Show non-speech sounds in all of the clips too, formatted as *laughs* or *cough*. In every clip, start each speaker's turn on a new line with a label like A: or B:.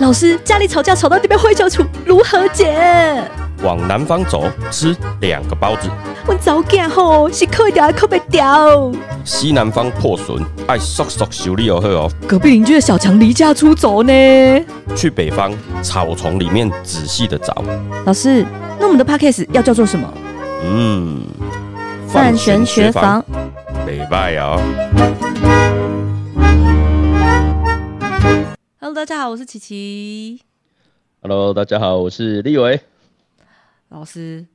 A: 老师，家里吵架吵到这边灰球处，如何解？
B: 往南方走，吃两个包子。
A: 我早干吼，是扣一条还扣不掉。
B: 西南方破损，爱速速修理哦好哦。
A: 隔壁邻居的小强离家出走呢。
B: 去北方草丛里面仔细的找。
A: 老师，那我们的 podcast 要叫做什么？
B: 嗯，
A: 范玄学房。
B: 北拜哦。
A: Hello，大家好，我是琪琪。
B: Hello，大家好，我是立伟。
A: 老师，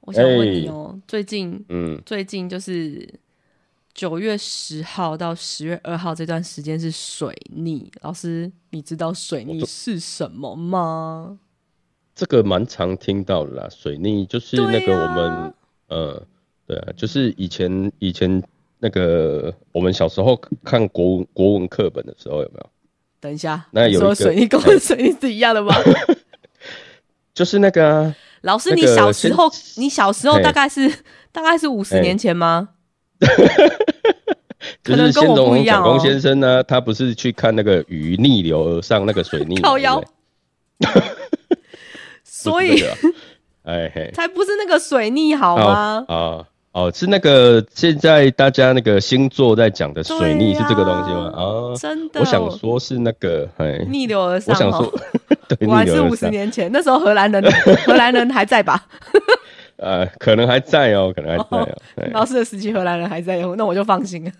A: 我想问你哦、最近
B: 嗯，
A: 最近就是九月十号到十月二号这段时间是水逆。老师，你知道水逆是什么吗？
B: 这个蛮常听到的啦。水逆就是那个我们，呃，对啊，就是以前以前那个我们小时候看国文国文课本的时候有没有？
A: 等一下，
B: 那有
A: 水逆跟水逆是一样的吗？*laughs*
B: 就是那个啊，
A: 老师，你小时候，你小时候大概是大概是五十年前吗？*laughs* 可能跟我不一样哦。
B: 蒋公先生呢，他不是去看那个鱼逆流而上那个水逆嘛，
A: 靠腰。*laughs* 所以
B: 哎嘿，
A: 才不是那个水逆好吗？
B: 啊哦，是那个现在大家那个星座在讲的水逆是这个东西吗？啊，
A: 真的，
B: 我想说是那个，哎，
A: 逆流而上、哦。
B: 我想说，*laughs* 对，
A: 果然是五十年前，那时候荷兰人 *laughs* 荷兰人还在吧？*laughs*
B: 呃，可能还在哦，可能还在哦，哎
A: 老师的时期荷兰人还在，那我就放心了。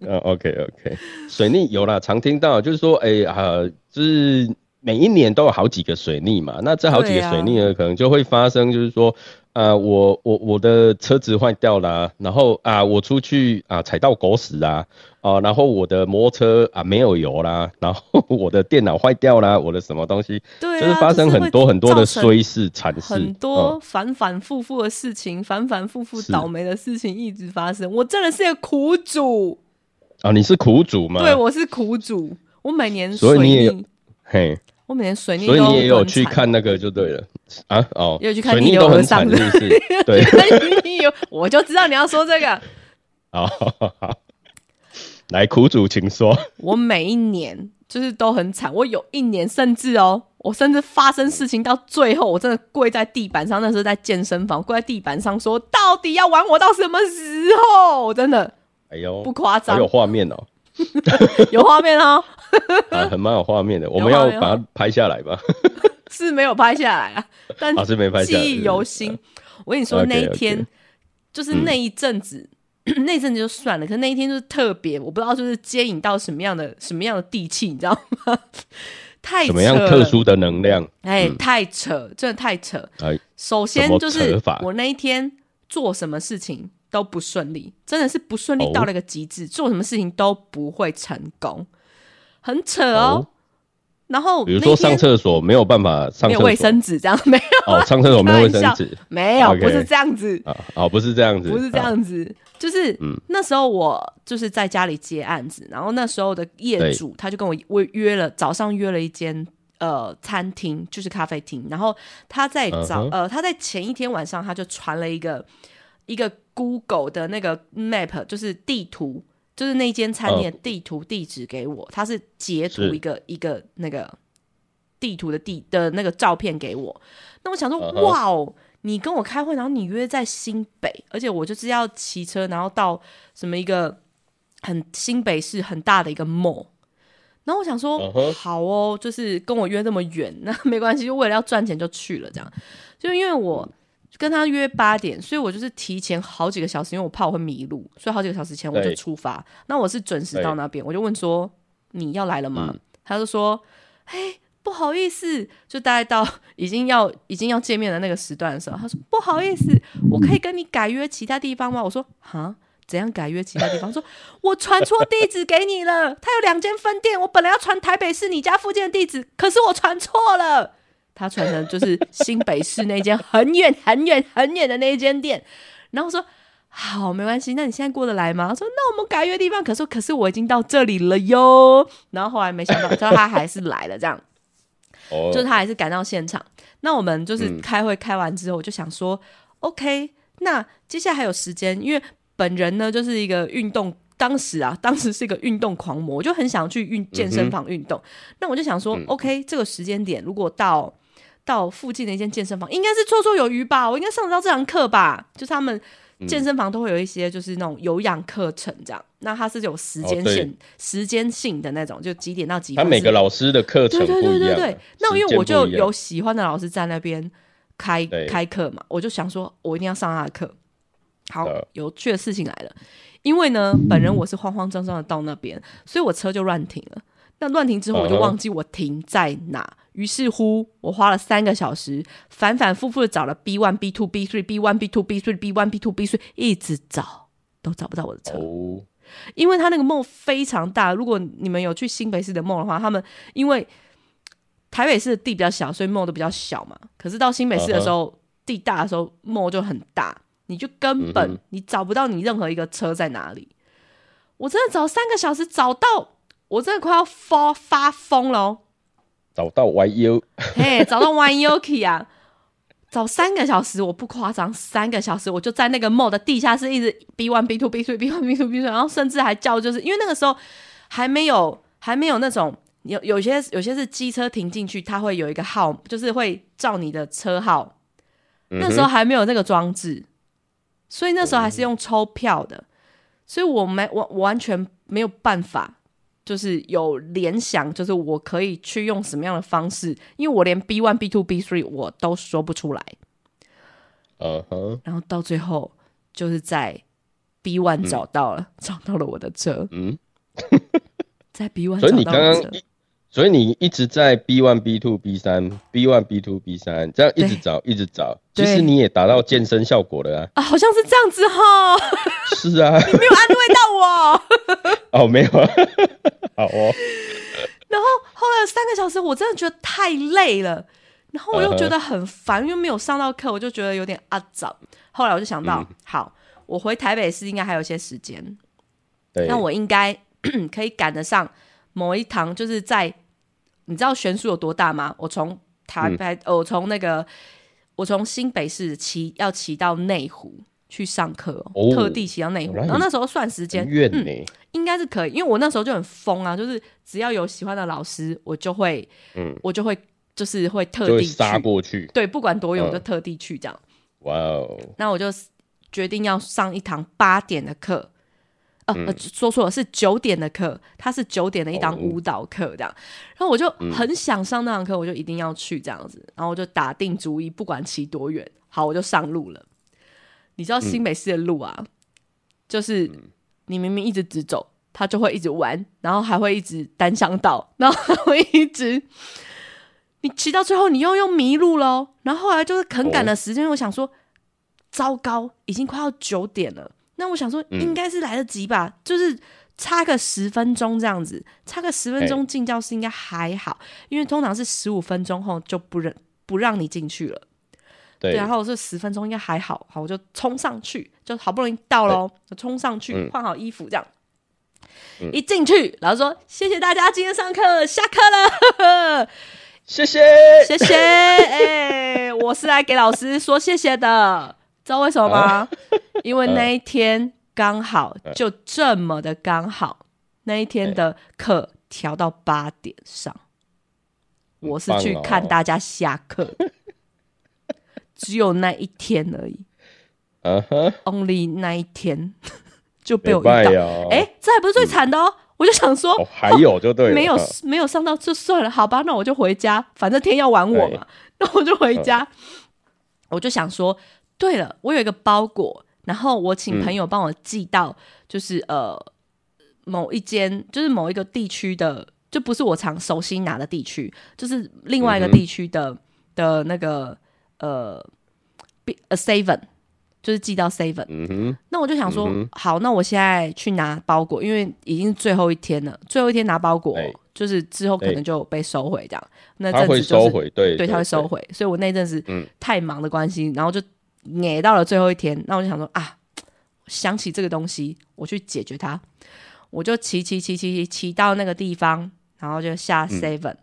B: 嗯，OK OK，水逆有啦，常听到，就是说，哎、啊，就是每一年都有好几个水逆嘛，那这好几个水逆呢，可能就会发生，就是说，啊，我我我的车子坏掉啦，然后啊，我出去啊踩到狗屎啦，哦、然后我的摩托车啊没有油啦，然后 *laughs* 我的电脑坏掉啦，我的什么东西，
A: 对啊，
B: 就是发生很多很多的衰事惨事，
A: 很多
B: 嗯
A: 反反复复的事情，反反复复倒霉的事情一直发生。我真的是个苦主，
B: 啊，你是苦主吗？
A: 对，我是苦主。我每年
B: 所以你也，嘿。
A: 我每年水逆
B: 所以你也有去看那个就对了啊哦，
A: 也有去看
B: 水
A: 逆流而
B: 逆都很惨，
A: 上的
B: 是不是？*laughs* 对，
A: 有，我就知道你要说这个。
B: 好好好，来苦主请说。
A: 我每一年就是都很惨，我有一年甚至哦，我甚至发生事情到最后，我真的跪在地板上，那时候在健身房跪在地板上说，到底要玩我到什么时候？我真的
B: 哎呦，
A: 不夸张
B: 有，画面哦，*laughs*
A: 有画面哦，*laughs*
B: 啊，很蛮有画面的，我们要把它拍下来吧？*laughs*
A: 是没有拍下来啊，但 *laughs*
B: 啊，是没拍下来，
A: 记忆犹新。我跟你说那一天就是那一阵子，*clears throat* 那一阵子就算了，可是那一天就是特别，我不知道就是接引到什么样的什么样的地气，你知道吗？太
B: 什么样特殊的能量？
A: 哎、太扯，真的太扯。
B: 哎，
A: 首先就是我那一天做什么事情都不顺利，真的是不顺利
B: 哦
A: 到了一个极致，做什么事情都不会成功，很扯哦。
B: 哦
A: 然后
B: 比如说上厕所没有办法上厕所，
A: 没有卫生纸，这样没有。
B: 哦，上厕所没有卫生纸。
A: 没有不是这样子，
B: 啊，哦，不是这样子，
A: 不是这
B: 啊，
A: 样子，就是、
B: 嗯。
A: 那时候我就是在家里接案子，然后那时候的业主他就跟我约约了早上约了一间呃餐厅，就是咖啡厅，然后他在早、
B: 嗯
A: 呃他在前一天晚上他就传了一个一个 Google 的那个 map，就是地图。就是那间餐厅的地图地址给我，他是截图一个一个那个地图的地的那个照片给我。那我想说，哇哦，你跟我开会，然后你约在新北，而且我就是要骑车，然后到什么一个很新北市很大的一个 mall。然后我想说好哦，就是跟我约那么远，那没关系，就为了要赚钱就去了，这样。就因为我跟他约八点，所以我就是提前好几个小时，因为我怕我会迷路，所以好几个小时前我就出发。那我是准时到那边，我就问说你要来了吗？
B: 嗯
A: 他就说，嘿。不好意思，就大概到 *laughs* 已经要已经要见面的那个时段的时候，他说不好意思，我可以跟你改约其他地方吗？我说哈，怎样改约其他地方？说我传错地址给你了，他有两间分店，我本来要传台北市你家附近的地址，可是我传错了，他传成就是新北市那间很远很远很远的那一间店，然后说。好，没关系。那你现在过得来吗？他说：“那我们改约地方。”可是，可是我已经到这里了哟。然后后来没想到，就他还是来了，这样。
B: 哦，
A: 就是他还是赶到现场。那我们就是
B: 嗯
A: 开会开完之后，我就想说、o k 那接下来还有时间，因为本人呢就是一个运动当时啊，*laughs* 当时是一个运动狂魔，我就很想去运健身房运动。那我就想说、
B: 嗯
A: o k 这个时间点如果到到附近的一间健身房，应该是绰绰有余吧，我应该上得到这堂课吧？就是他们
B: 嗯
A: 健身房都会有一些就是那种有氧课程这样，那它是有时间
B: 哦对
A: 线、时间性的那种，就几点到几点。
B: 他每个老师的课程
A: 对对。对对对，那因为我就有喜欢的老师在那边开开课嘛，我就想说，我一定要上他的课。好
B: 呃，
A: 有趣的事情来了，因为呢，本人我是慌慌张张的到那边，所以我车就乱停了。那乱停之后，我就忘记我停在哪。于是乎，我花了三个小时，反反复复的找了 B one、B two、B three、B one、B two、B three、B one、B two、B three，一直找都找不到我的车。
B: 哦，
A: 因为他那个梦非常大。如果你们有去新北市的梦的话，他们因为台北市的地比较小，所以梦都比较小嘛。可是到新北市的时候地大的时候梦就很大，你就根本、你找不到你任何一个车在哪里。我真的找三个小时找到，我真的快要发发疯了哦！
B: 找到 YU，*laughs*
A: 嘿，找到 Yoki 啊！找三个小时，我不夸张，三个小时我就在那个 mall 的地下室一直 B one B two B three B one B two B three，然后甚至还叫，就是因为那个时候还没有还没有那种有有些有些是机车停进去，它会有一个号，就是会照你的车号，那时候还没有那个装置，所以那时候还是用抽票的，所以我没我我完全没有办法，就是有联想，就是我可以去用什么样的方式，因为我连 B one、B two、B three 我都说不出来，
B: 嗯哼，
A: 然后到最后就是在 B one 找到了，找到了我的车，
B: 嗯，
A: 在 B one 找到我的车。
B: 刚刚一，所以你一直在 B one、B two、B 三、B one、B two、B 三这样一直找，一直找，其实你也达到健身效果了啊。
A: 啊，好像是这样子哈，
B: 是啊，你
A: 没有安慰到我。*laughs*
B: 哦，没有啊，*laughs* 好哦，
A: 然后后来三个小时，我真的觉得太累了，然后我又觉得很烦，因为没有上到课，我就觉得有点阿早。后来我就想到，
B: 嗯。
A: 好，我回台北市应该还有一些时间，
B: 对，
A: 那我应该 *clears throat* 可以赶得上某一堂，就是在你知道悬殊有多大吗？我从台
B: 嗯。
A: 北，呃我从那个我从新北市骑要骑到内湖去上课哦、
B: 哦
A: 特地骑到内湖，然后那时候算时间
B: 很，远呢，
A: 应该是可以，因为我那时候就很疯啊，就是只要有喜欢的老师，我就会，
B: 嗯，
A: 我就会就是会特地去，
B: 杀过去，
A: 对，不管多远，我就
B: 嗯
A: 特地去这样。
B: 哇哦，
A: 那我就决定要上一堂八点的课，呃，说错了，是九点的课，它是九点的一堂
B: 哦
A: 舞蹈课这样。然后我就
B: 嗯
A: 很想上那堂课，我就一定要去这样子，然后我就打定主意，不管骑多远，好，我就上路了。你知道新北市的路啊，就是你明明一直直走，它就会一直弯，然后还会一直单向道，然后还会一直。你骑到最后，你又又迷路喽。然后后来就是很赶的时间，我想说，糟糕，已经快要九点了。那我想说，应该是来得及吧，就是差个十分钟这样子，差个十分钟进教室应该还好，因为通常是十五分钟后就不让不让你进去了。
B: 对，
A: 然后这十分钟应该还好，好，我就冲上去，就好不容易到喽，就冲上去
B: 嗯
A: 换好衣服这样。一进去，老师说：“谢谢大家今天上课，下课了，
B: 谢谢，
A: 谢谢。哎、我是来给老师说谢谢的，知道为什么吗？因为那一天刚好就这么的刚好，那一天的课调到八点上，我是去看大家下课的，*laughs* 只有那一天而已，，only 那一天。*laughs* 就被我遇到。哎、这还不是最惨的哦！我就想说，
B: 哦，还有就对了，
A: 没有
B: 嗯
A: 没有上到就算了，好吧，那我就回家，反正天要玩我嘛，*laughs* 那我就回家。我就想说，对了，我有一个包裹，然后我请朋友帮我寄到，就是、呃某一间，就是某一个地区的，就不是我常熟悉拿的地区，就是另外一个地区的、的那个呃呃 seven，就是寄到 seven。
B: 嗯哼，
A: 那我就想说，
B: 嗯
A: 好，那我现在去拿包裹，因为已经最后一天了，最后一天拿包裹
B: 对，
A: 就是之后可能就被收回这样。那阵子就是
B: 收回，对
A: 对，他会收，回，所以我那阵子
B: 嗯。
A: 太忙的关系，然后就撵到了最后一天，那我就想说啊，想起这个东西，我去解决它，我就骑骑骑骑骑骑到那个地方，然后就下 seven，、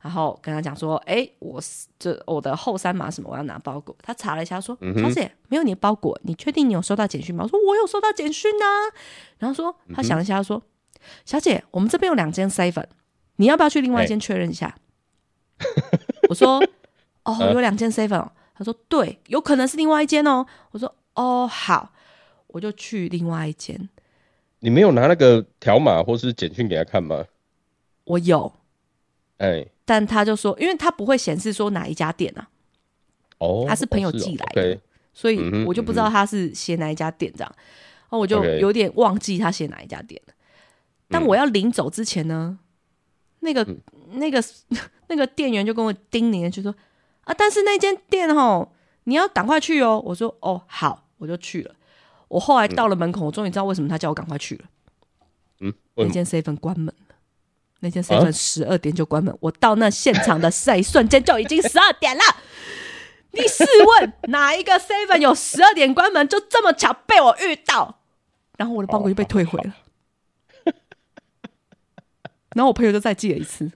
A: 然后跟他讲说，哎，我是这我的后三码什么，我要拿包裹。他查了一下，说，小姐没有你的包裹，你确定你有收到简讯吗？我说我有收到简讯啊。然后说他想一下，说，小姐，我们这边有两间 seven，你要不要去另外一间确认一下？我说，哦，*laughs* 有两间 seven。他说对，有可能是另外一间哦。我说哦好，我就去另外一间。
B: 你没有拿那个条码或是简讯给他看吗？
A: 我有，
B: 哎。
A: 但他就说，因为他不会显示说哪一家店啊，
B: 哦，
A: 他是朋友寄来的，所以我就不知道他是写哪一家店这样，然后我就有点忘记他写哪一家店了但我要临走之前呢，那个那个 *laughs* 那个店员就跟我叮咛，就说啊，但是那间店哦，你要赶快去哦。我说哦好，我就去了。我后来到了门口，我终于知道为什么他叫我赶快去了。
B: 嗯，
A: 那间 seven 关门。那间 seven 十二点就关门，我到那现场的那一 *laughs* 瞬间就已经十二点了。你试问 *laughs* 哪一个 seven 有十二点关门？就这么巧被我遇到，然后我的包裹就被退回了。然后我朋友就再寄了一次。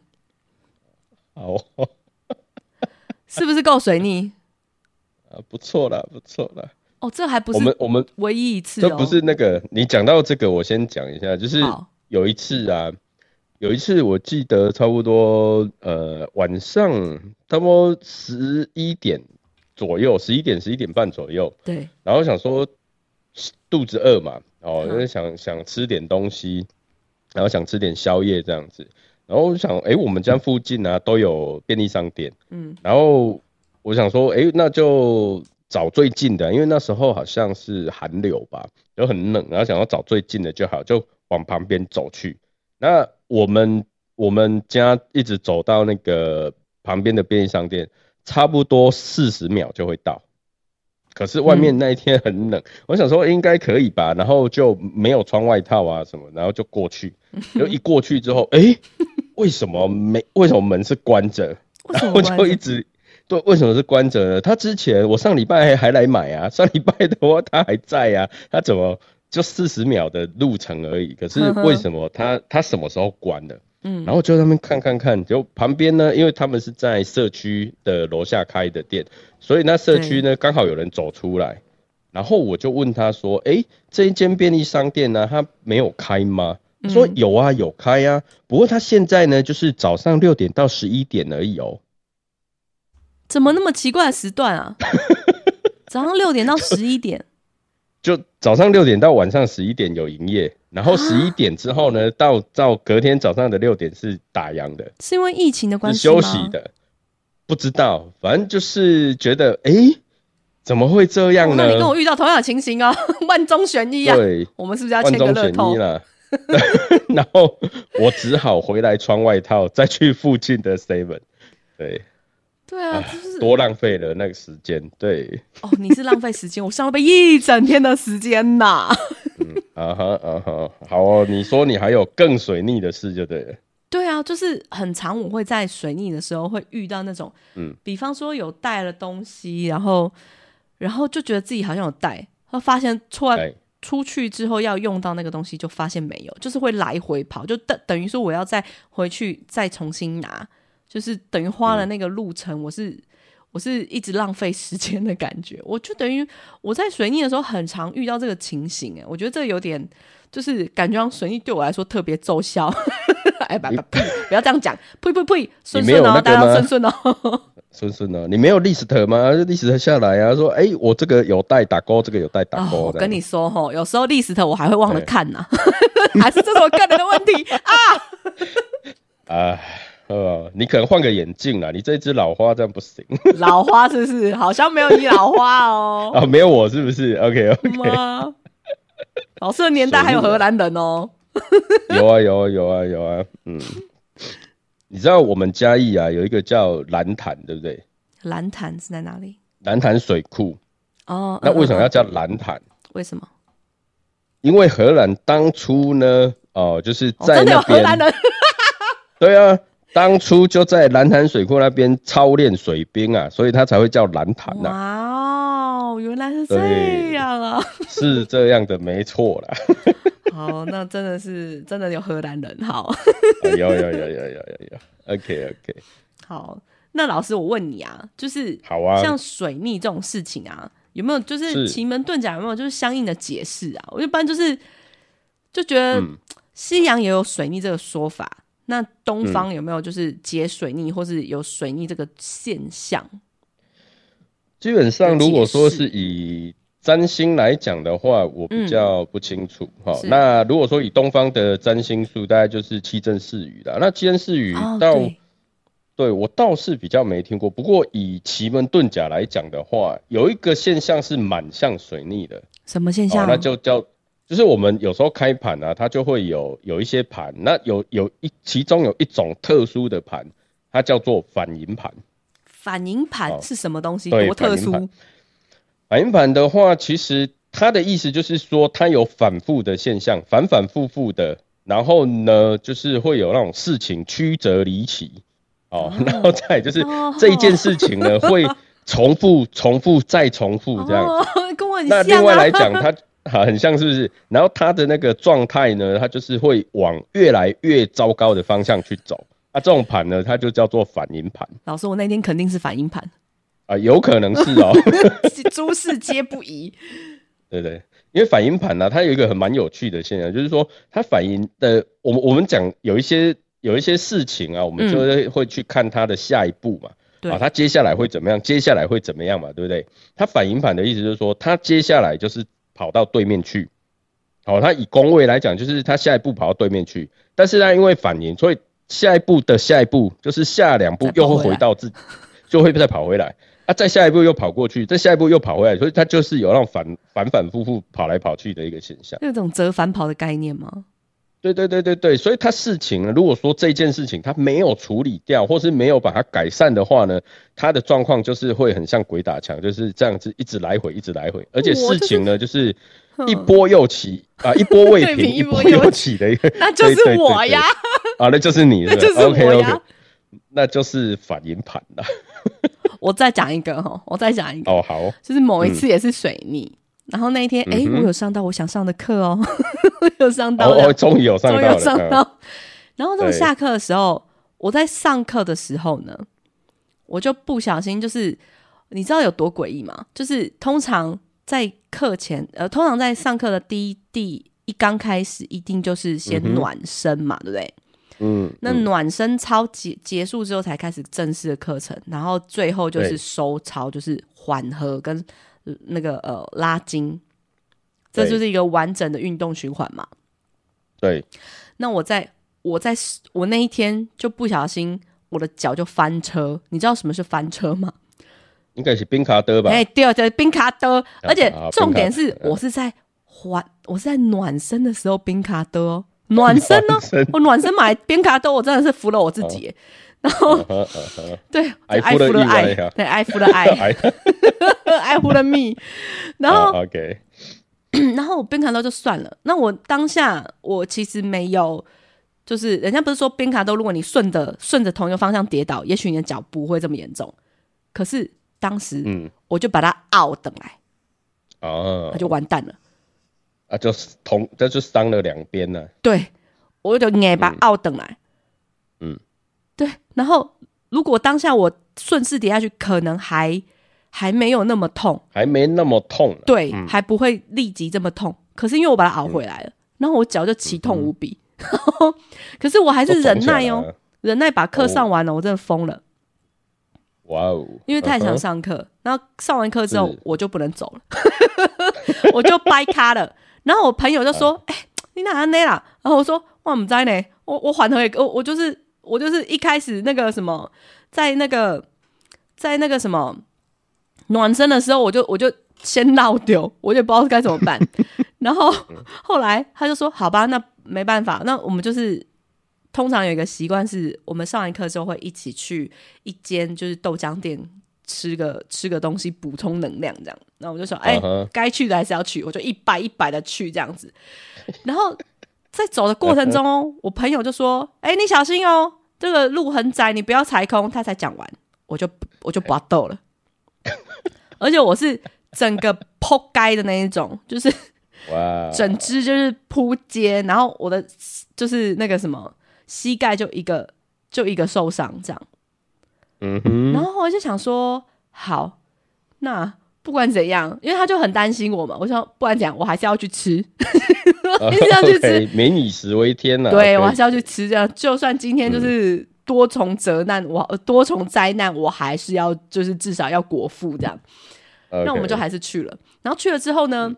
B: 哦，
A: 是不是够水逆？*laughs*
B: 啊，不错啦，不错啦。
A: 哦，这还不是
B: 我们我们
A: 唯一一次，
B: 这不是那个你讲到这个，我先讲一下，就是有一次啊。有一次，我记得差不多呃晚上差不多十一点左右，十一点十一点半左右。
A: 对。
B: 然后想说肚子饿嘛，哦，因为想想吃点东西，然后想吃点宵夜这样子。然后我想，哎，我们家附近呢都有便利商店。嗯。然后我想说，哎，那就找最近的，因为那时候好像是寒流吧，就很冷，然后想要找最近的就好，就往旁边走去。那我们我们家一直走到那个旁边的便利商店，差不多四十秒就会到。可是外面那一天很冷，我想说应该可以吧，然后就没有穿外套啊什么，然后就过去。*laughs* 就一过去之后，哎，为什么没？为什么门是关着？然后 *laughs* 就一直对，为什么是关着呢？他之前我上礼拜还来买啊，上礼拜的话他还在啊，他怎么？就四十秒的路程而已，可是为什么他他什么时候关的？嗯，然后就在那边看看看，就旁边呢，因为他们是在社区的楼下开的店，所以那社区呢刚好有人走出来，然后我就问他说：“哎，这一间便利商店呢，它没有开吗？”说有啊，有开啊，不过他现在呢就是早上六点到十一点而已哦。
A: 怎么那么奇怪的时段啊？*laughs* 早上六点到十一点。*laughs*
B: 就早上六点到晚上十一点有营业，然后十一点之后呢，到到隔天早上的六点是打烊的。
A: 是因为疫情的关系
B: 休息的，不知道，反正就是觉得，哎，怎么会这样呢？
A: 那你跟我遇到同样的情形啊，*laughs* 万中选一啊。
B: 对，
A: 我们是不是要签个乐透
B: 了？*laughs* 然后我只好回来穿外套，再去附近的 seven。对。
A: 对啊，就是
B: 多浪费了那个时间。对，
A: 哦，你是浪费时间，我上了被一整天的时间呐。
B: 嗯啊哈啊哈，好哦，你说你还有更水逆的事就对了。
A: 对啊，就是很长，我会在水逆的时候会遇到那种，嗯，比方说有带了东西，然后然后就觉得自己好像有带，然后发现出来出去之后要用到那个东西，就发现没有，就是会来回跑，就等等于说我要再回去再重新拿。就是等于花了那个路程，我是我是一直浪费时间的感觉。我就等于我在水逆的时候，很常遇到这个情形。哎，我觉得这有点就是感觉让水逆对我来说特别奏效。*laughs* 哎，不不不要这样讲，呸呸呸，顺顺哦，大家顺顺哦，
B: 顺顺哦。你没有 list 吗？list 下来啊，说哎，我这个有带打勾，这个有带打勾。
A: 我跟你说哈，有时候 list 我还会忘了看呐，*laughs* 还是这是我个人的问题 *laughs*
B: 啊。啊。呃，你可能换个眼镜啦，你这只老花这样不行。*laughs*
A: 老花是不是？好像没有你老花哦。
B: 啊，没有我是不是？OK OK。
A: 老师的年代还有荷兰人哦。*laughs*
B: 有啊有啊有啊有啊，嗯。你知道我们嘉义啊有一个叫蓝潭，对不对？
A: 蓝潭是在哪里？
B: 蓝潭水库。
A: 哦。
B: 那为什么要叫蓝潭？
A: 为什么？
B: 因为荷兰当初呢，哦，就是在那
A: 边。荷兰人。*laughs*
B: 对啊。当初就在蓝潭水库那边操练水兵啊，所以他才会叫蓝潭呐。
A: 哇哦，原来是这样啊！
B: 是这样的，没错啦。*laughs*
A: 好，那真的是真的有荷兰人，好。
B: 有有有有有有有，OK OK。
A: 好，那老师我问你啊，就是
B: 好啊，
A: 像水逆这种事情啊，有没有就是
B: 是
A: 奇门遁甲有没有就是相应的解释啊？我一般就是就觉得
B: 嗯
A: 西洋也有水逆这个说法，那东
B: 嗯
A: 方有没有就是解水逆或是有水逆这个现象？
B: 基本上如果说是以占星来讲的话，我比较不清楚。哈、
A: 是
B: 那如果说以东方的占星术，大概就是七正四语啦。那七正四语
A: 哦，
B: 到、
A: 对，
B: 对我倒是比较没听过。不过以奇门遁甲来讲的话，有一个现象是蛮像水逆的。
A: 什么现
B: 哦
A: 象？，
B: 那就叫，就是我们有时候开盘啊，它就会有有一些盘，那有有一其中有一种特殊的盘，它叫做反银盘。
A: 反应盘
B: 哦
A: 是什么东西？
B: 对
A: 多特殊？
B: 反银盘的话，其实它的意思就是说，它有反复的现象，反反复复的，然后呢，就是会有那种事情曲折离奇，哦，然后再就是
A: 哦
B: 这一件事情呢，会重复、重复再重复这样。
A: 哦，跟我很
B: 那。另外来讲，它啊很像是不是？然后它的那个状态呢，它就是会往越来越糟糕的方向去走。啊，这种盘呢，它就叫做反应盘
A: 老师，我那天肯定是反应盘，
B: 啊，有可能是哦，*laughs*
A: 诸事皆不宜。*laughs*
B: 对对，因为反应盘呢、它有一个很蛮有趣的现象，就是说它反应的，我们我们讲有一些有一些事情啊，我们就会会去看它的下一步嘛。
A: 对
B: 啊，它接下来会怎么样？接下来会怎么样嘛？对不对？它反应盘的意思就是说，它接下来就是跑到对面去。好、他以宫位来讲，就是他下一步跑到对面去，但是他，因为反应，所以下一步的下一步就是下两步又会
A: 回
B: 到自己，就会再跑回来。啊，再下一步又跑过去，再下一步又跑回来，所以他就是有那种反反反复复跑来跑去的一个现象。
A: 那种折返跑的概念吗？
B: 对对对对对，所以他事情呢，如果说这件事情他没有处理掉，或是没有把它改善的话呢，他的状况就是会很像鬼打墙，就是这样子一直来回，一直来回，而且事情呢就是
A: 哼
B: 一波又起啊，一波未平，一波又起的一个，
A: 那 *laughs* 就是我呀，
B: 啊，那就是你，*laughs*
A: 那就是我呀
B: 那就是反应盘了。*laughs*
A: 我再讲一个哈，我再讲一个，
B: 哦，好，
A: 就是某一次也是水逆，然后那一天，哎、
B: 嗯
A: 我有上到我想上的课哦，我 *laughs* 有上到
B: 哦哦，终于有上
A: 终于有
B: 到，嗯
A: 上到。然后等我下课的时候，我在上课的时候呢，我就不小心就是，你知道有多诡异吗？就是通常在课前，呃，通常在上课的第一第一刚开始，一定就是先暖身嘛，对不对？
B: 嗯，
A: 那
B: 嗯。
A: 暖身操结结束之后，才开始正式的课程，然后最后就是收操，就是缓和跟呃那个呃拉筋，这就是一个完整的运动循环嘛。
B: 对，
A: 那我在我在我那一天就不小心我的脚就翻车，你知道什么是翻车吗？
B: 应该是冰卡德吧？
A: 哎、对对，冰卡的，而且
B: 啊
A: 重点是我是在缓，我是在暖身的时候冰卡的哦，暖身呢 *laughs*
B: 暖身，
A: 我暖身买冰卡的，我真的是服了我自己耶，然后对，
B: 爱
A: 爱
B: 服了
A: 爱对，爱服了爱，
B: 哎，
A: 爱服了 me，然后
B: 哦 OK，*clears throat*
A: 然后我边卡豆就算了，那我当下我其实没有，就是人家不是说边卡豆，如果你顺着顺着同一个方向跌倒，也许你的脚不会这么严重。可是当时
B: 嗯，
A: 我就把它拗等来，
B: 哦
A: 那，就完蛋了。
B: 啊，就是同，这就伤了两边呢。
A: 对，我就硬把它拗等来。
B: 嗯，
A: 对。然后如果当下我顺势跌下去，可能还还没有那么痛，
B: 还没那么痛呢。
A: 对，
B: 嗯
A: 还不会立即这么痛。可是因为我把它熬回来了，然后我脚就奇痛无比。*laughs* 可是我还是忍耐哦。忍耐把课上完了，我真的疯了，
B: 哇哦，
A: 因为太想上课。然后上完课之后，我就不能走了，*laughs* 我就掰咖了。然后我朋友就说：“哎、你哪样那啦？”然后我说：“我不知道呢，我我缓和也，我我就是我就是一开始那个什么，在那个在那个什么暖身的时候，我就我就先闹丢，我也不知道该怎么办。*laughs* 然后后来他就说：“好吧，那没办法，那我们就是通常有一个习惯，是我们上完课之后会一起去一间就是豆浆店吃个吃个东西补充能量，这样。那我就说：哎、该去的还是要去，我就一百一百的去这样子。然后在走的过程中哦，我朋友就说：哎、你小心哦，这个路很窄，你不要踩空。他才讲完，我就我就不要斗了，*laughs* 而且我是整个扑街的那一种，就是。
B: 哇，
A: 整只就是扑街，然后我的就是那个什么膝盖就一个就一个受伤这样，
B: 嗯哼，
A: 然后我就想说，好，那不管怎样，因为他就很担心我嘛，我说不管怎样，我还是要去吃，我 *laughs* 一定要去吃。
B: 民以食为天呐、
A: 对我还是要去吃。这样，就算今天就是多重责难，我呃多重灾难，我还是要就是至少要果腹这样。那我们就还是去了。然后去了之后呢，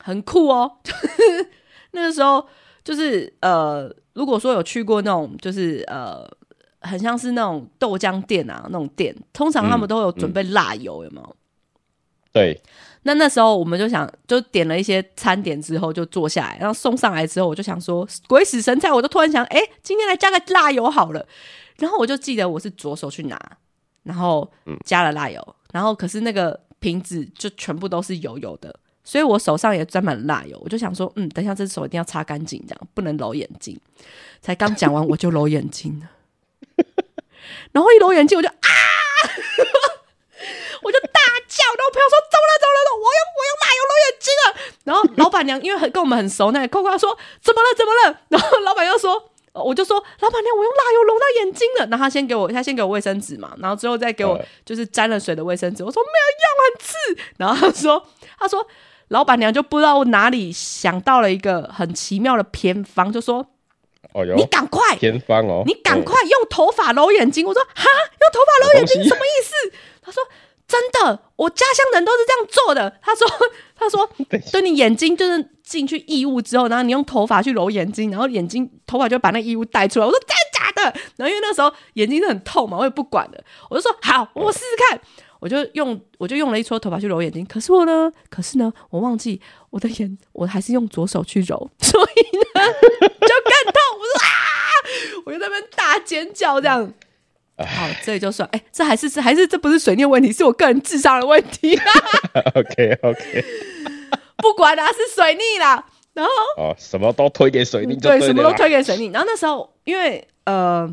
A: 很酷哦，就是那个时候就是呃，如果说有去过那种就是呃，很像是那种豆浆店啊那种店，通常他们
B: 嗯
A: 都有准备辣油，有没有？
B: 对，
A: 那那时候我们就想，就点了一些餐点之后就坐下来，然后送上来之后，我就想说鬼使神差，我就突然想，哎、今天来加个辣油好了。然后我就记得我是左手去拿，然后加了辣油，然后可是那个瓶子就全部都是油油的，所以我手上也沾满了辣油。我就想说，嗯，等下这手一定要擦干净，这样不能揉眼睛。才刚讲完我就揉眼睛了，然后一揉眼睛我就啊，我就大叫，然后我朋友说怎么了怎么了，我用我用辣油揉眼睛了。然后老板娘因为很跟我们很熟，那个扣扣说怎么了怎么了，*laughs* 然后老板又说。呃我就说，老板娘，我用蜡油揉到眼睛了。然后他先给我，他先给我卫生纸嘛，然后之后再给我
B: 呃
A: 就是沾了水的卫生纸。我说没有用，很刺。然后他说，他说老板娘就不知道哪里想到了一个很奇妙的偏方，就说
B: 哦哟
A: 你，赶快，
B: 偏方哦，
A: 你赶
B: 嗯
A: 快用头发揉眼睛。我说哈，用头发揉眼睛
B: 什么
A: 意思？他说真的，我家乡人都是这样做的。他说他说，*laughs* 对你眼睛就是进去异物之后，然后你用头发去揉眼睛，然后眼睛头发就把那异物带出来。我说真的假的？然后因为那时候眼睛是很痛嘛，我也不管了，我就说好，我试试看。我就用我就用了一撮头发去揉眼睛，可是我呢，可是呢，我忘记我的眼，我还是用左手去揉，*laughs* 所以呢就更痛。我说啊，我就在那边大尖叫这样。好，这里就算，哎、这还是这还是这不是水逆问题，是我个人智商的问题。*laughs*
B: OK OK，*laughs*
A: 不管啦、是水逆啦。然后
B: 哦，什么都推给水逆就
A: 对，
B: 了
A: 什么都推给水逆。然后那时候，因为呃，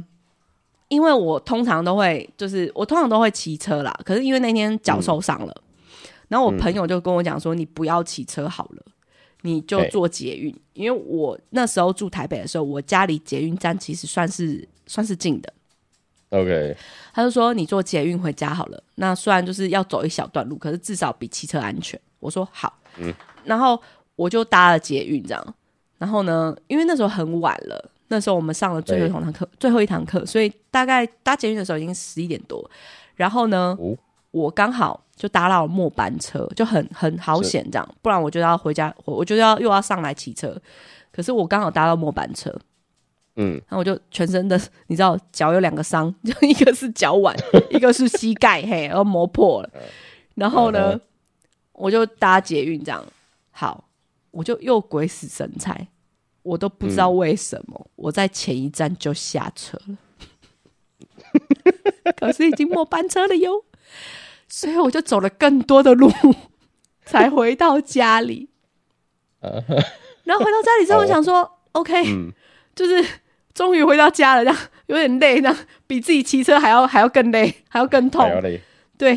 A: 因为我通常都会，就是我通常都会骑车啦。可是因为那天脚受伤了，然后我朋友就跟我讲说，你不要骑车好了，你就
B: 嘿
A: 坐捷运。因为我那时候住台北的时候，我家离捷运站其实算是算是近的。
B: OK，
A: 他就说你坐捷运回家好了。那虽然就是要走一小段路，可是至少比骑车安全。我说好，
B: 嗯
A: 然后我就搭了捷运这样。然后呢，因为那时候很晚了，那时候我们上了最后一堂课，最后一堂课，所以大概搭捷运的时候已经十一点多。然后呢，
B: 哦
A: 我刚好就搭到了末班车，就很很好险这样，不然我就要回家，我我就要又要上来骑车。可是我刚好搭到末班车，
B: 嗯，
A: 然后我就全身的，*laughs* 你知道脚有两个伤，*laughs* 就一个是脚腕，一个是膝盖，嘿，然后磨破了。*laughs* 然后呢，
B: 嗯
A: 我就搭捷运这样，好，我就又鬼使神差，我都不知道为什么、我在前一站就下车了，可是已经末班车了哟，所以我就走了更多的路才回到家里。然后回到家里之后，我想说、o k
B: 嗯。
A: 就是终于回到家了，这样有点累，这样比自己骑车还要还要更累，还要更痛。对，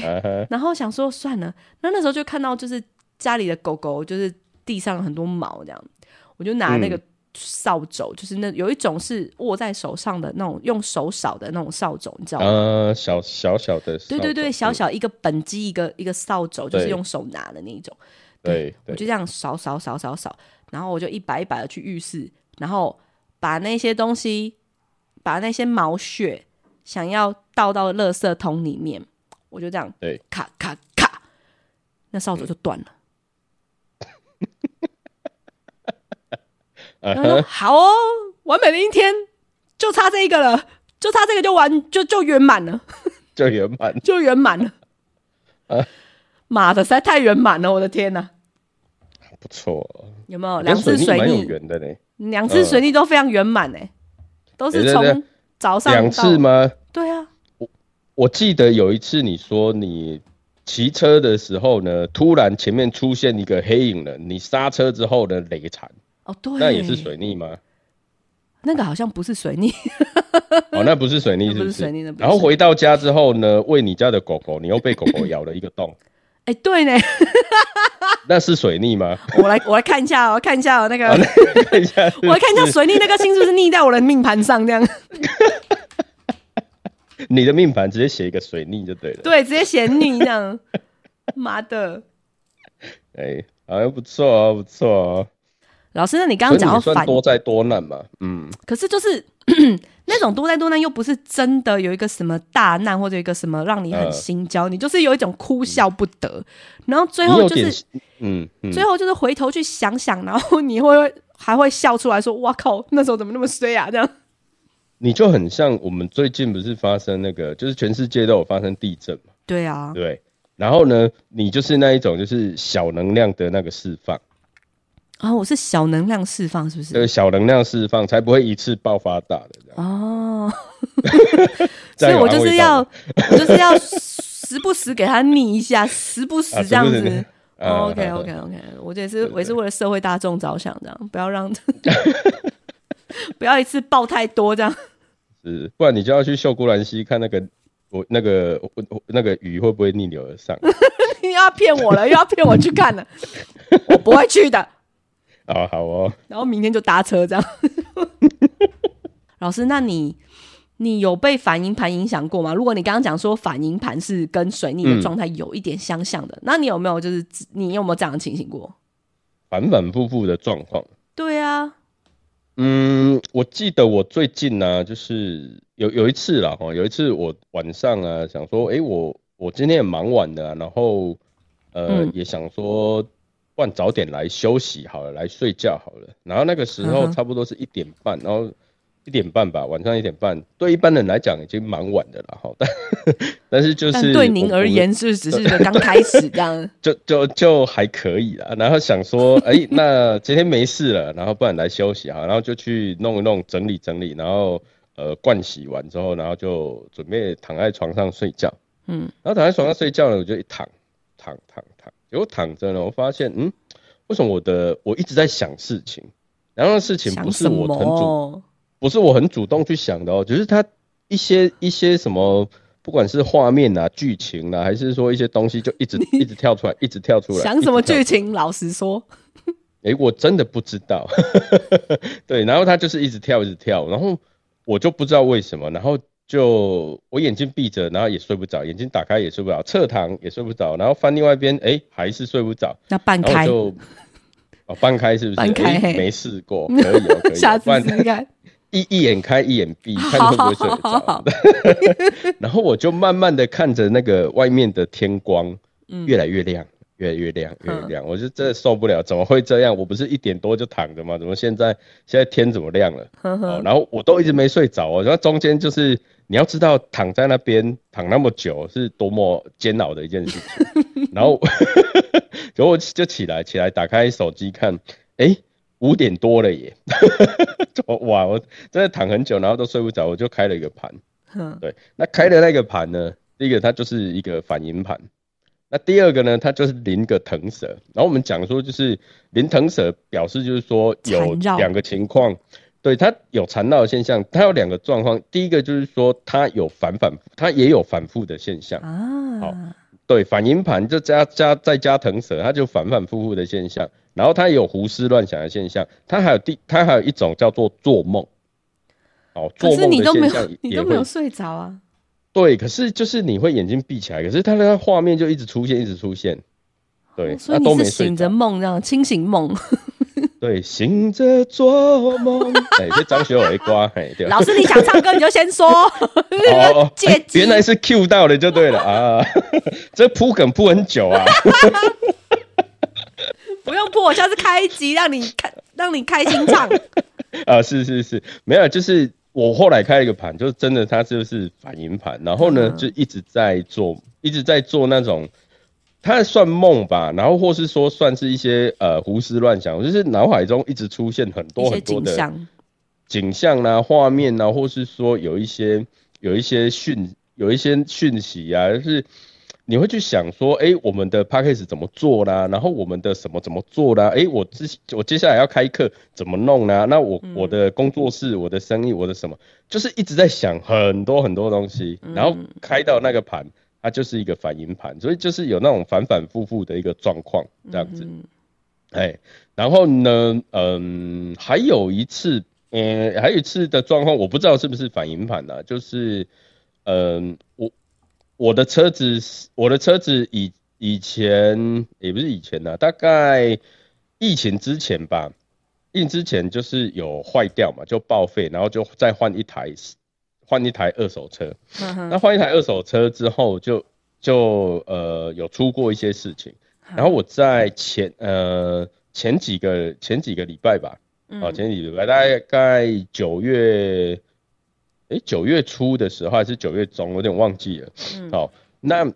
A: 然后想说算了，那那时候就看到就是家里的狗狗，就是地上很多毛这样，我就拿那个扫帚，就是那有一种是握在手上的那种用手扫的那种扫帚，你知道吗？
B: 呃，小小小的，
A: 对对对，小小一个本机一个一个扫帚，就是用手拿的那一种。
B: 对对
A: 我就这样扫扫扫扫扫，然后我就一把一把的去浴室，然后把那些东西，把那些毛屑想要倒到垃圾桶里面，我就这样，
B: 对，
A: 咔咔咔，那扫帚就断了。*laughs*
B: 啊
A: 然后说，好哦，完美的一天，就差这一个了，就差这个就完就就圆满了，
B: 就圆满，*laughs*
A: 就圆满了。
B: 啊
A: 妈的，实在太圆满了！我的天哪，
B: 不错，
A: 有没有？两
B: 跟水逆。蛮有？缘的呢，
A: 两次水逆都非常圆满呢，都是从早上
B: 两次
A: 到？
B: 吗？
A: 对啊，
B: 我我记得有一次你说你骑车的时候呢，突然前面出现一个黑影人，你刹车之后呢雷惨，
A: 哦对，
B: 那也是水逆吗？
A: 那个好像不是水逆，*laughs*
B: 哦，那不是水逆 *laughs* 是不
A: 那不是水逆那不是
B: 然后回到家之后呢，喂你家的狗狗，你又被狗狗咬了一个洞，*laughs*
A: 哎，对呢，*laughs*
B: 那是水逆吗？
A: 我来我来看一下，我看一下哦那个，
B: 看一下是是，*laughs*
A: 我来看一下水逆那个星是不是逆在我的命盘上这样？*laughs*
B: 你的命盘直接写一个水逆就对了。
A: 对，直接写逆这样。妈的！
B: 哎，好像不错哦，不错哦。
A: 老师，那你刚刚讲到反
B: 多灾多难嘛？嗯，
A: 可是就是 *clears throat* 那种多灾多难，又不是真的有一个什么大难或者一个什么让你很心焦，你就是有一种哭笑不得，然后最后就是嗯，最后就是回头去想想，然后你会还会笑出来说：“哇靠，那时候怎么那么衰啊？”这样，
B: 你就很像我们最近不是发生那个，就是全世界都有发生地震嘛？
A: 对啊，
B: 对。然后呢，你就是那一种就是小能量的那个释放。
A: 啊，我是小能量释放，是不是？
B: 呃，小能量释放才不会一次爆发大的
A: 哦。*laughs* 所以我就是要，我就是要时不时给他逆一下，时不时这样子。OK OK OK，我也是，我也是为了社会大众着想，这样不要让，*laughs* 不要一次爆太多这样。
B: 是，不然你就要去秀姑兰溪看那个我那个那个鱼会不会逆流而上？*laughs*
A: 又要骗我了，又要骗我去看了，我不会去的。
B: 哦，好哦。
A: 然后明天就搭车这样。*laughs* 老师，那你你有被反应盘影响过吗？如果你刚刚讲说反应盘是跟水逆的状态有一点相像的，那你有没有就是你有没有这样的情形过？
B: 反反复复的状况。
A: 对啊。
B: 嗯，我记得我最近呢，就是有有一次啦，哈，有一次我晚上啊想说，哎，我我今天也蛮晚的，然后呃也想说。换早点来休息好了，来睡觉好了。然后那个时候差不多是一点半，然后一点半吧，晚上一点半，对一般人来讲已经蛮晚的了哈。但 *laughs* 但是就是
A: 对您而言是只是刚开始这样，*laughs*
B: 就就就还可以了。然后想说，哎，那今天没事了，然后不然来休息哈，然后就去弄一弄，整理整理，然后呃盥洗完之后，然后就准备躺在床上睡觉。嗯，然后躺在床上睡觉呢，我就一躺躺躺躺。我躺着呢，我发现，嗯，为什么我的我一直在想事情，然后事情不是我很主，不是我很主动去想的哦，只是他一些一些什么，不管是画面啊、剧情啊，还是说一些东西，就一直 *laughs* 一直跳出来，一直跳出来。
A: 想什么剧情？老实说，
B: 哎，我真的不知道。*laughs* 对，然后他就是一直跳，一直跳，然后我就不知道为什么，然后。就我眼睛闭着，然后也睡不着，眼睛打开也睡不着，侧躺也睡不着，然后翻另外一边，哎，还是睡不着。
A: 那半开
B: 就哦，半开是不是？
A: 半开
B: 没试过，可以哦，可以。*laughs*
A: 下次试看。
B: 一一眼开，一眼闭，看会不会睡得着。*laughs* 然后我就慢慢的看着那个外面的天光，越来越亮。越来越亮，越来越亮，我就真的受不了，怎么会这样？我不是一点多就躺着吗？怎么现在现在天怎么亮了？然后我都一直没睡着，然后中间就是你要知道躺在那边躺那么久是多么煎熬的一件事情。*laughs* 然后，*laughs* 然后我就起来，起来打开手机看，哎，五点多了耶！*laughs* 哇，我真的躺很久，然后都睡不着，我就开了一个盘。对，那开的那个盘呢，第一个它就是一个反应盘。那第二个呢，它就是临个腾蛇，然后我们讲说就是临腾蛇，表示就是说有两个情况，对它有缠绕的现象，它有两个状况，第一个就是说它有反反，它也有反复的现象啊，好，对，反应盘就加加再加藤蛇，它就反反复复的现象，然后它也有胡思乱想的现象，它还有第它还有一种叫做做梦，
A: 哦，做梦的现象你都没有睡着啊。*laughs*
B: 对，可是就是你会眼睛闭起来，可是它那个画面就一直出现，一直出现。对，
A: 所以你是醒着梦这样，清醒梦。
B: 对，醒着做梦。哎，这张学友瓜，哎，对。
A: 老师，你想唱歌你就先说。哦，
B: 原来是 Q 到了就对了啊，*laughs* 这铺梗铺很久啊。
A: 不用铺，我下次开一集让你开，让你开心唱。*laughs*
B: 啊，是是是，没有，就是。我后来开了一个盘，就是真的，它就是反应盘，然后呢，就一直在做，一直在做那种，它算梦吧，然后或是说算是一些呃胡思乱想，就是脑海中一直出现很多很多的景象啊、画面啊，或是说有一些有一些讯有一些讯息啊，就是。你会去想说，哎，我们的 p a c k a g e 怎么做啦？然后我们的什么怎么做啦？哎，我之我接下来要开课怎么弄呢？那我我的工作室、我的生意、我的什么，就是一直在想很多很多东西。然后开到那个盘，它就是一个反应盘，所以就是有那种反反复复的一个状况这样子。哎，然后呢，嗯，还有一次，嗯，还有一次的状况，我不知道是不是反应盘呢？就是。嗯，我我的车子是，我的车子以以前也不是以前呐、大概疫情之前吧，疫情之前就是有坏掉嘛，就报废，然后就再换一台，换一台二手车。那换一台二手车之后就，就呃有出过一些事情。然后我在前呃前几个前几个礼拜吧，啊、前几个礼拜大概九月，诶九月初的时候还是九月中，我有点忘记了。好，那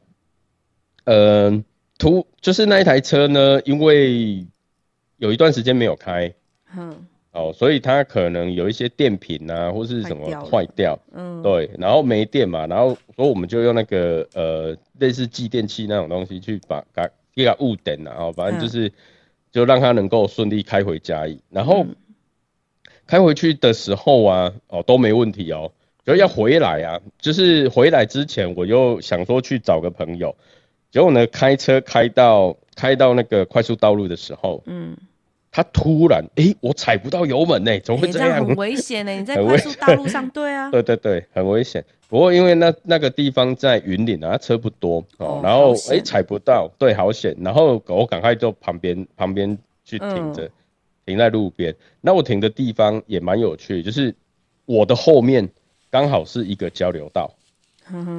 B: 呃图就是那一台车呢，因为有一段时间没有开，
A: 哼，
B: 哦，所以它可能有一些电瓶啊，或是什么
A: 坏掉
B: 掉，
A: 嗯，
B: 对，然后没电嘛，然后所以我们就用那个呃类似继电器那种东西去把它给它误等啊，然后反正就是、就让它能够顺利开回嘉义，然后、开回去的时候啊，哦都没问题哦，就要回来啊，就是回来之前我又想说去找个朋友，结果呢开车开到开到那个快速道路的时候，
A: 嗯，
B: 他突然诶我踩不到油门呢、怎么会这样？
A: 很危险呢。你在
B: 很危
A: 快速道路上，对啊，*laughs*
B: 对对对，很危险。不过因为那那个地方在云岭啊，车不多哦，
A: 哦
B: 然后
A: 好险
B: 哎踩不到，对，好险。然后我赶快就旁边旁边去停着，
A: 嗯
B: 停在路边。那我停的地方也蛮有趣，就是我的后面刚好是一个交流道，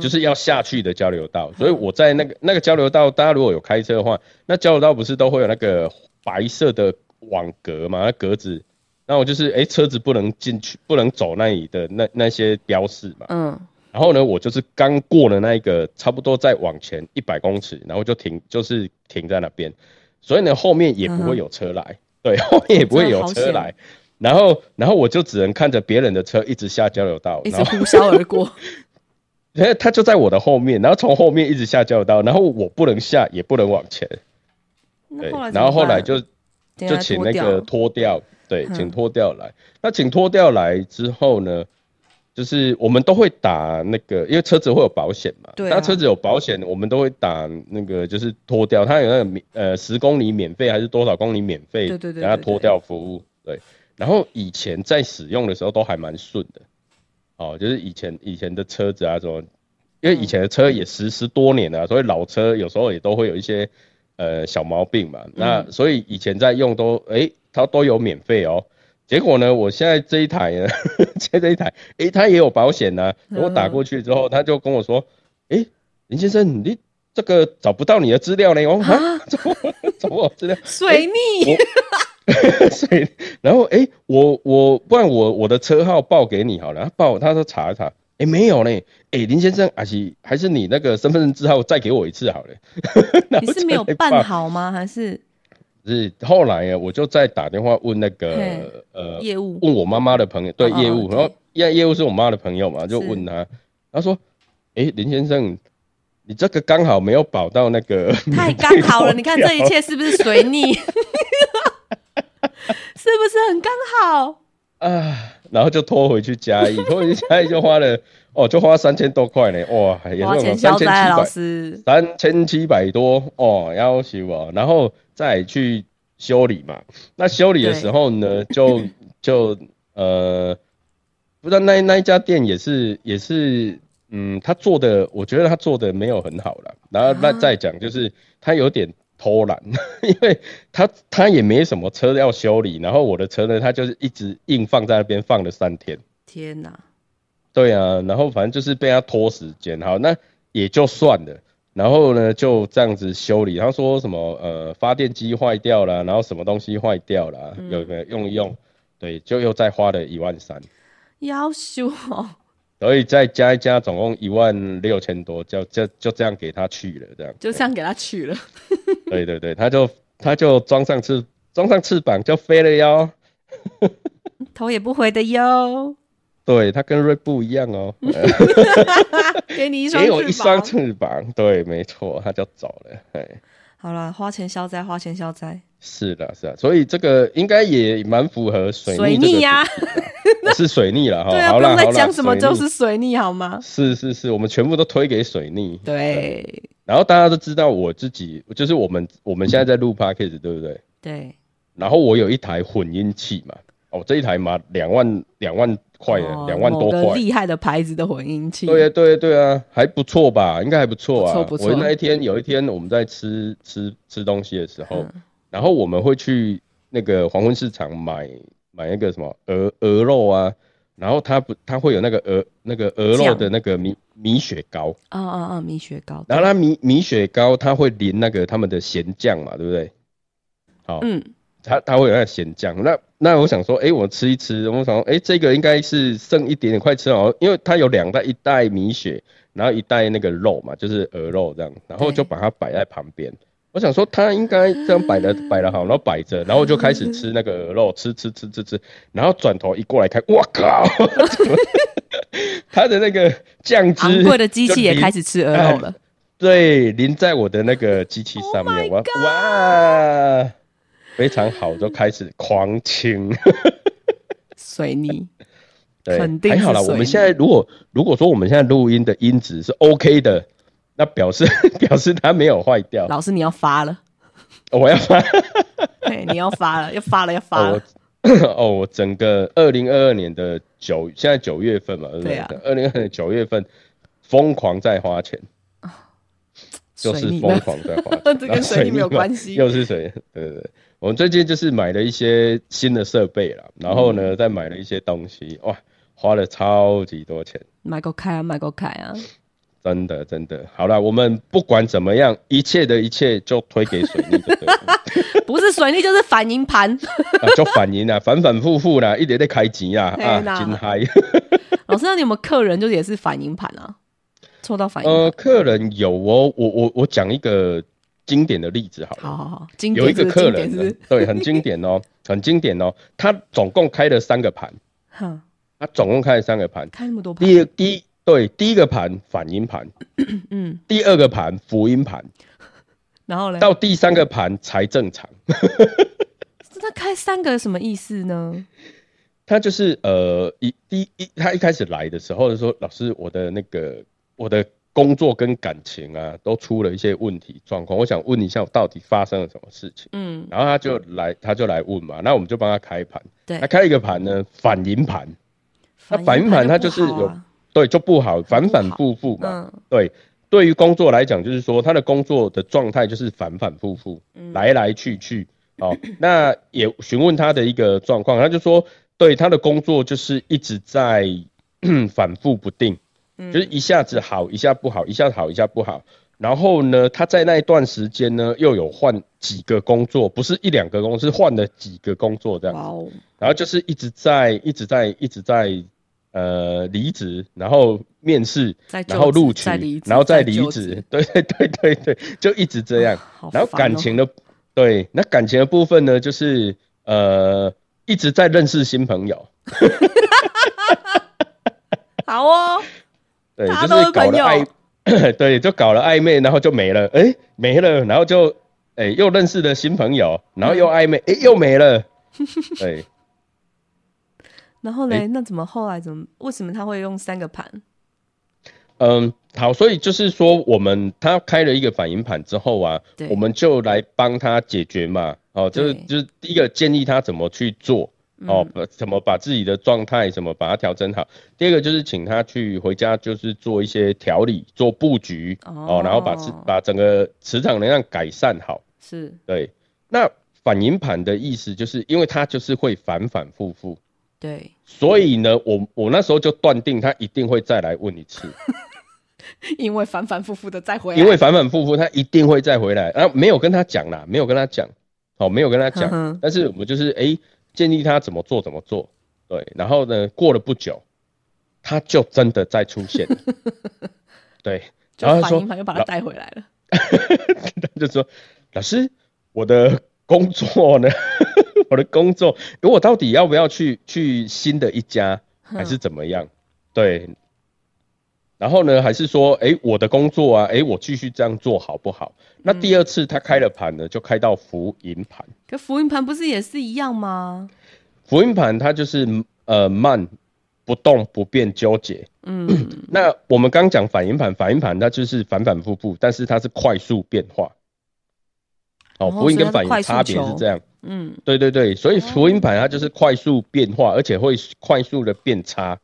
B: 就是要下去的交流道，所以我在那个那个交流道，大家如果有开车的话，那交流道不是都会有那个白色的网格嘛，那格子。那我就是，哎、车子不能进去，不能走那里的那那些标示嘛。
A: 嗯，
B: 然后呢，我就是刚过了那一个，差不多再往前一百公尺，然后就停，就是停在那边，所以呢，后面也不会有车来，对，后面也不会有车来。然后，然后我就只能看着别人的车一直下交流道，然后
A: 一直呼啸而过，
B: 然后他就在我的后面，然后从后面一直下交流道，然后我不能下，也不能往前，对然后后来就就请那个脱掉，对，
A: 嗯。
B: 请脱掉来。那请脱掉来之后呢，就是我们都会打那个，因为车子会有保险嘛，
A: 对啊。
B: 那车子有保险，我们都会打那个，就是脱掉，它有那个免呃十公里免费还是多少公里免费，
A: 对对对对
B: 然后脱掉服务，对。然后以前在使用的时候都还蛮顺的，哦，就是以前以前的车子啊什么，因为以前的车也十十多年了，所以老车有时候也都会有一些呃小毛病嘛。那所以以前在用都诶，它都有免费哦。结果呢，我现在这一台呢，*laughs* 现在这一台，诶，它也有保险呐、我打过去之后，他就跟我说，诶，林先生，你这个找不到你的资料呢？我说啊，*laughs* 怎么找我资料？*laughs*
A: 水逆，
B: 所以，然后哎、诶我我不然我我的车号报给你好了，他报他说查一查，哎、没有嘞，哎、林先生，还是还是你那个身份证字号再给我一次好了。*laughs*
A: 你是没有
B: 再
A: 办？好吗？还是
B: 是后来啊，我就再打电话问那
A: 嘿
B: 个呃，
A: 业务？
B: 问我妈妈的朋友，对业务，然后因为业务是我妈的朋友嘛，就是问他，他说，哎、林先生，你这个刚好没有保到那个，*laughs*
A: 太刚好了，*laughs* 你看这一切是不是随你？是不是很刚好？
B: 啊，然后就拖回去嘉义，拖回去嘉义就花了哦，就花三千多块呢，哇，也是
A: 花钱
B: 三千七百
A: 师。
B: 三千七百多哦，要修啊，然后再去修理嘛。那修理的时候呢，就就呃，不知道那那一家店也是也是，嗯，他做的，我觉得他做的没有很好了。然后那
A: 啊
B: 再讲就是他有点偷懒，*laughs* 因为他他也没什么车要修理，然后我的车呢，他就是一直硬放在那边放了三天。
A: 天哪！
B: 对啊，然后反正就是被他拖时间，好，那也就算了。然后呢，就这样子修理。他说什么呃，发电机坏掉了，然后什么东西坏掉了，有没有用一用？对，就又再花了一万三，
A: 要修哦，
B: 所以再加一加，总共一万六千多，就就就这样给他去了，这样。
A: 就这样给他去了。
B: 对对对，他就他就装上翅装上翅膀就飞了哟。
A: 头也不回的哟，
B: 对他跟瑞布一样哦，*laughs*
A: 给你一双 *laughs*
B: 给我一双
A: 翅膀。
B: 对，没错，他就走了，哎。
A: 好了，花钱消灾，花钱消灾。
B: 是的，是的，所以这个应该也蛮符合水
A: 水
B: 逆
A: 呀、
B: 是水逆了 *laughs* 哈。
A: 对啊，不用再讲什么就是水逆好吗？
B: 是是是，我们全部都推给水逆。
A: 对
B: 然后大家都知道我自己，就是我们我们现在在录 podcast 对不对？
A: 对，
B: 然后我有一台混音器嘛，哦，这一台嘛两万两万块
A: 哦
B: 了，两万多块。
A: 厉害的牌子的混音器。
B: 对啊，对啊，对啊，还不错吧？应该还不错啊。我那一天有一天我们在吃吃吃东西的时候，
A: 嗯
B: 然后我们会去那个黄昏市场买买那个什么鹅鹅肉啊，然后它不它会有那个鹅那个鹅肉的那个米米雪糕，
A: 啊啊啊！米雪糕。
B: 然后它米米雪糕它会淋那个他们的咸酱嘛，对不对？好，
A: 嗯，
B: 它它会有那个咸酱，那那我想说，哎、我吃一吃，我想说，哎、这个应该是剩一点点，快吃哦，因为它有两袋，一袋米血，然后一袋那个肉嘛，就是鹅肉这样，然后就把它摆在旁边。我想说，它应该这样摆的摆的好，然后摆着，然后就开始吃那个鹅肉，吃吃吃吃吃，然后转头一过来看，我靠，*laughs* 它的那个酱汁，
A: 昂贵的机器也开
B: 始。
A: 吃鹅肉了。*laughs*
B: 对，淋在我的那个机器上面，我哇，非常好，就开始狂清。
A: 水泥，*laughs*
B: 对，
A: 肯定
B: 还好啦。我们现在如果如果说我们现在录音的音质是 OK 的，那表示 *laughs* 表示它没有坏掉。
A: 老师你要发了，
B: 我要发 *laughs*
A: 嘿，你要发了，要发了，要发
B: 哦
A: 了。
B: 我 *coughs* 哦，我整个二零二二年的九，现在九月份嘛，对
A: 啊？
B: 二零二二年九月份疯狂在花钱，就是疯狂在花钱。
A: 这跟水泥没有
B: 嘛
A: 关系
B: 又是水，对对对。我们最近就是买了一些新的设备啦，然后
A: 嗯
B: 呢，再买了一些东西，哇，花了超级多钱。
A: 买够开啊，买够开啊！
B: 真的，真的，好了，我们不管怎么样，一切的一切就推给水逆就对了，*laughs*
A: 不是水泥就是反应盘。
B: 啊，就反赢啊，反反复复啦，一直在开钱啊，
A: 啊，
B: 真嗨。*laughs*
A: 老师，那你有没有客人就是也是反应盘啊？抽到反应
B: 呃，客人有哦，我我我讲一个经典的例子好了，
A: 好好好，经
B: 有一个客人？对，很经典哦，*laughs* 很经典哦，他总共开了三个盘，
A: 哼，
B: 他总共开了三个盘，
A: 开那么多盘，
B: 第一第一对第一个盘反音盘，
A: 嗯，
B: 第二个盘辅音盘，
A: 然后嘞，
B: 到第三个盘才正常。*laughs*
A: 那开三个什么意思呢？
B: 他就是呃一第一他一开始来的时候就说，老师我的那个我的工作跟感情啊都出了一些问题状况，我想问一下我到底发生了什么事情。
A: 嗯，
B: 然后他就来他就来问嘛，那我们就帮他开盘。
A: 对。
B: 他，开一个盘呢反银盘，那反
A: 应
B: 应盘它
A: 就
B: 就是有对就不好，反反复复嘛。
A: 嗯。
B: 对，对于工作来讲，就是说他的工作的状态就是反反复复，
A: 嗯。
B: 来来去去。哦，那也询问他的一个状况，他就说，对他的工作就是一直在 *clears throat* 反复不定，
A: 嗯
B: 就是一下子好，一下不好，一下好，一下不好。然后呢，他在那一段时间呢，又有换几个工作，不是一两个工作，是换了几个工作这样。
A: 哇哦，
B: 然后就是一直在一直在一直在呃离职，然后面试，然后录取然后再离职
A: 职，*laughs*
B: 对对对对对，就一直这样。然后感情的对，那感情的部分呢，就是呃一直在认识新朋友，*laughs*
A: 好哦，
B: 对，
A: 大家都
B: 就是
A: 是朋友
B: 搞了暧，*coughs* 对，就搞了暧昧，然后就没了，哎，没了，然后就哎又认识了新朋友，然后又暧昧，哎又没了，*laughs* 对。*laughs*
A: 然后嘞，那怎么后来怎么为什么他会用三个盘？
B: 嗯，好，所以就是说，我们他开了一个反应盘之后啊，我们就来帮他解决嘛。哦，就是就是第一个建议他怎么去做，哦，把怎么把自己的状态什么把它调整好。第二个就是请他去回家，就是做一些调理、做布局，哦，然后把把整个磁场能量改善好。
A: 是
B: 对，那反应盘的意思就是，因为它就是会反反复复，
A: 对，
B: 所以呢，我我那时候就断定他一定会再来问一次。*laughs*
A: 因为反反复复的再回来，
B: 因为反反复复，他一定会再回来。然后没有跟他讲啦，没有跟他讲，哦、没有跟他讲。但是我们就是哎、建议他怎么做怎么做，对。然后呢，过了不久，他就真的再出现了，*laughs* 对。然后他说
A: 应盘又把他带回来了。*laughs*
B: 他就说，老师，我的工作呢，*laughs* 我的工作，我到底要不要去去新的一家，还是怎么样？对。然后呢，还是说，哎，我的工作啊，哎，我继续这样做好不好？那第二次他开了盘呢，就开到浮银盘。
A: 可浮盈盘不是也是一样吗？
B: 浮盈盘它就是呃慢、不动、不变、纠结。
A: 嗯，*clears throat*
B: 那我们刚讲反应盘，反应盘它就是反反复复，但是它是快速变化。哦，
A: 哦
B: 福音跟反应差别是
A: 球
B: 这样。
A: 嗯，
B: 对对对，所以浮盈盘它就是快速变化，而且会快速的变差。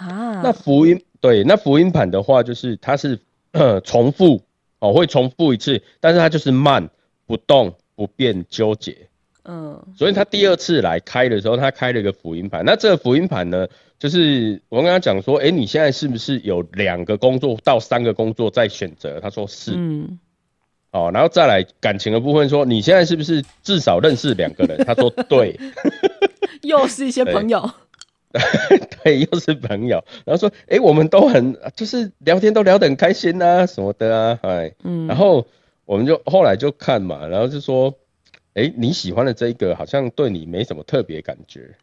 A: 啊，
B: 那福音对，那福音盘的话就是它是呃 *clears throat* 重复哦，会重复一次，但是它就是慢、不动、不变、纠结。
A: 嗯
B: 所以他第二次来开的时候，他开了一个福音盘。那这个福音盘呢，就是我跟他讲说，哎、你现在是不是有两个工作到三个工作在选择？他说是。
A: 嗯，
B: 哦，然后再来感情的部分说，你现在是不是至少认识两个人？他说对，*laughs*
A: 又是一些朋友，*laughs*
B: 对，又是朋友。然后说，哎、我们都很就是聊天都聊得很开心啊，什么的啊，哎，
A: 嗯，
B: 然后我们就后来就看嘛，然后就说，哎、你喜欢的这一个好像对你没什么特别感觉。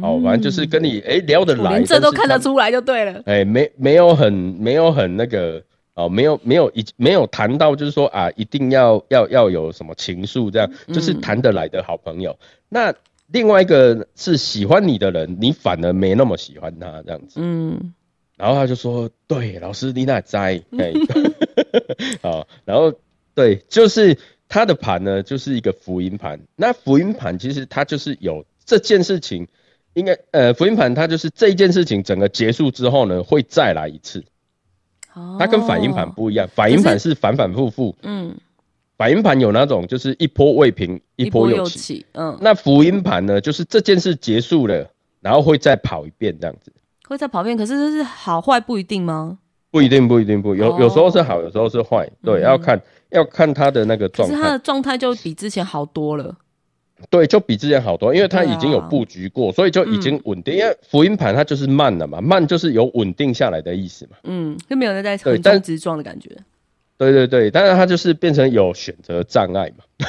B: 哦，反正就是跟你哎、聊得来，
A: 我连这都看得出来就对了。
B: 哎、没没有很没有很那个哦，没有没有一没有谈到就是说啊，一定要要要有什么情愫这样，就是谈得来的好朋友。那另外一个是喜欢你的人，你反而没那么喜欢他这样子。
A: 嗯
B: 然后他就说：“对，老师你那在，*laughs* 哎，*laughs* 好，然后对，就是他的盘呢，就是一个福音盘。那福音盘其实它就是有这件事情，应该呃，福音盘它就是这一件事情整个结束之后呢，会再来一次。它跟反应盘
A: 哦
B: 不一样，反应盘是反反复复，
A: 嗯，
B: 反应盘有那种就是一波未平一波又
A: 又
B: 起。
A: 起，嗯，
B: 那福音盘呢，就是这件事结束了，然后会再跑一遍这样子。
A: 会再跑一遍，可是这是好坏不一定吗？
B: 不一定，不一定，不有
A: 哦
B: 有时候是好，有时候是坏，对，要看要看他的那个状态，
A: 可是他的状态就比之前好多了。
B: 对，就比之前好多，因为他
A: 对啊
B: 已经有布局过，所以就已经稳定。因为福音盘它就是慢了嘛，慢就是有稳定下来的意思嘛，
A: 嗯，就没有那在横冲直撞的感觉。
B: 对对对，但是它就是变成有选择障碍嘛，*laughs*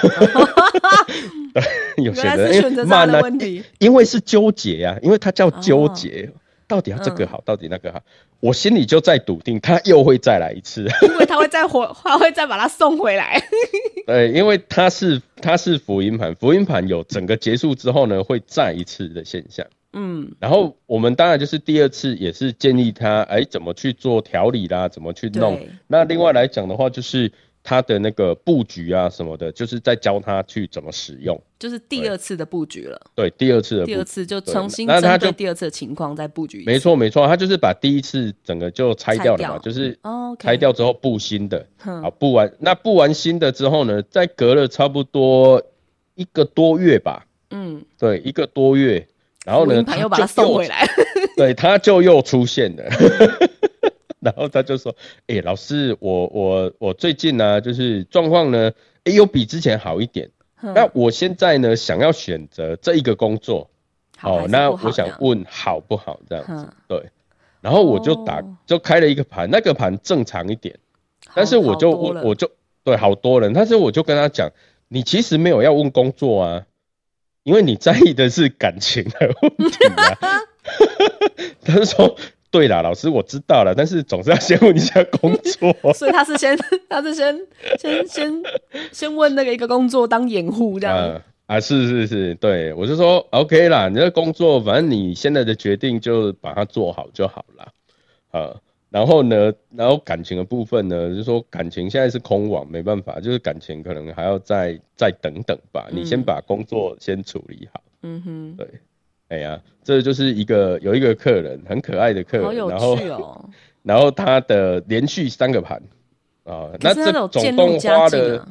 B: 有选择，慢呢，
A: 问题。
B: 因为是纠结呀、因为它叫纠
A: 哦
B: 结，到底要这个
A: 嗯
B: 好，到底那个好，我心里就在笃定，他又会再来一次。
A: 因为他会再回，*laughs* 他会再把它送回来。*laughs*
B: 对，因为它是它是福音盘，福音盘有整个结束之后呢，会再一次的现象。
A: 嗯
B: 然后我们当然就是第二次也是建议他，哎，怎么去做调理啦，怎么去弄。那另外来讲的话，就是他的那个布局啊什么的，就是在教他去怎么使用。
A: 就是第二次的布局了。
B: 对，第二次的布局。
A: 第二次就重新针对第二次的情况再布局。
B: 没错没错，他就是把第一次整个就拆掉了嘛，就是
A: 哦
B: 拆掉之后布新的。
A: 哼
B: 好，布完那布完新的之后呢，再隔了差不多一个多月吧，
A: 嗯，
B: 对，一个多月，然后呢，
A: 他又把
B: 他
A: 送回来。*laughs*
B: 对，他就又出现了，*laughs* 然后他就说：“哎、老师，我我我最近呢、就是状况呢，哎、有比之前好一点。
A: 哼
B: 那我现在呢，想要选择这一个工作，
A: 好
B: 那我想问好不好这样子。
A: 哼？
B: 对，然后我就打、
A: 哦
B: 就开了一个盘，那个盘正常一点，但是
A: 好
B: 我就
A: 好多了。
B: 问我就对好多人，但是我就跟他讲，你其实没有要问工作啊，因为你在意的是感情的问题啊。*laughs* 他是说，对啦，老师我知道了，但是总是要先问一下工作。*laughs*
A: 所以他是先，他是先先先先问那个一个工作当掩护这样。
B: 啊啊，是是是，对我就说 OK 啦，你这工作反正你现在的决定就把它做好就好了。啊，然后呢，然后感情的部分呢，就是说感情现在是空网，没办法，就是感情可能还要再再等等吧，你先把工作先处理好。
A: 嗯哼，
B: 对，哎呀，这就是一个有一个客人很可爱的客人，
A: 好有
B: 然后
A: 趣哦。*laughs*
B: 然后他的连续三个盘啊，那这总共花了。
A: 啊。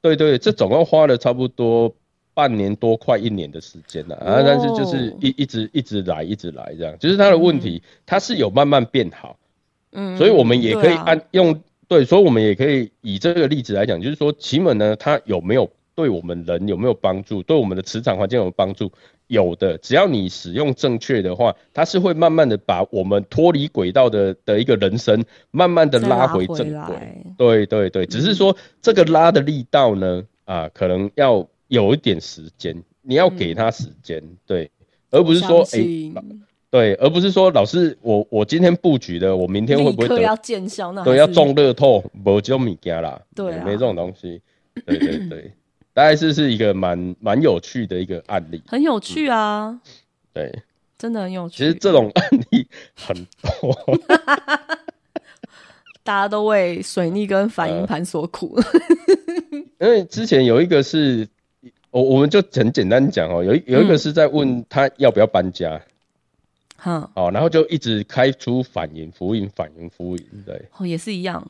B: 对对，这总共花了差不多半年多，快一年的时间了啊！但是就是
A: 哦
B: 一一直一直来，一直来这样，就是他的问题，他是有慢慢变好，
A: 嗯，
B: 所以我们也可以按用对，所以我们也可以以这个例子来讲，就是说奇门呢，它有没有对我们人有没有帮助，对我们的磁场环境有没有帮助？有的，只要你使用正确的话，它是会慢慢的把我们脱离轨道的的一个人生，慢慢的
A: 拉
B: 回
A: 回
B: 正轨。对对对，只是说这个拉的力道呢，啊，可能要有一点时间，你要给他时间，对，而不是说哎、
A: 信
B: 对，而不是说老师我我今天布局的，我明天会不会
A: 要见效？那
B: 对要中乐透，没就米加啦，
A: 对啊
B: 没这种东西，对对对，大概是是一个蛮蛮有趣的一个案例，
A: 很有趣啊，
B: 对，
A: 真的很有趣。
B: 其实这种案例很多，*laughs*
A: 大家都为水逆跟反
B: 呃
A: 应盘所苦。
B: 因为之前有一个是，我我们就很简单讲哦，有一有一个是在问他要不要搬家，
A: 哼，
B: 哦，然后就一直开出反应、辅音、反应、辅音，对
A: 哦，也是一样，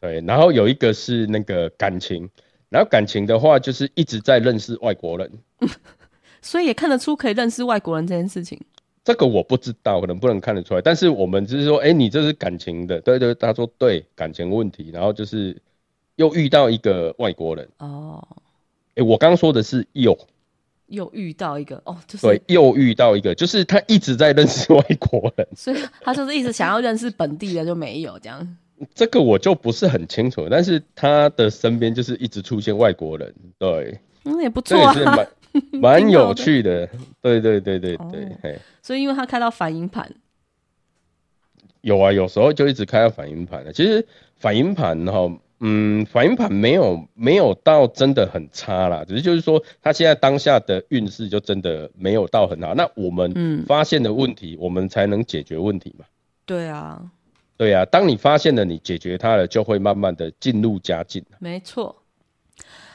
B: 对。然后有一个是那个感情，然后感情的话就是一直在认识外国人，*laughs*
A: 所以也看得出可以认识外国人这件事情。
B: 这个我不知道，可能不能看得出来。但是我们只是说，哎，你这是感情的，对对，他说对，感情问题，然后就是又遇到一个外国人，
A: 哦，
B: 哎，我刚刚说的是又。
A: 又遇到一个哦，就是
B: 对，又遇到一个，就是他一直在认识外国人，
A: 所以他就是一直想要认识本地的，就没有这样。
B: 这个我就不是很清楚，但是他的身边就是一直出现外国人，对，
A: 嗯，也不
B: 这
A: 错啊，
B: 也是蛮 *laughs* 蛮有趣的，对对对对对，
A: 哦。
B: 嘿，
A: 所以因为他开到反应盘，
B: 有啊，有时候就一直开到反应盘的。其实反应盘哈，嗯，反应盘没有没有到真的很差啦，只是就是说他现在当下的运势就真的没有到很好。那我们
A: 嗯
B: 发现的问题，我们才能解决问题嘛。
A: 对啊，
B: 对啊，当你发现了，你解决它了，就会慢慢的进入佳境。
A: 没错。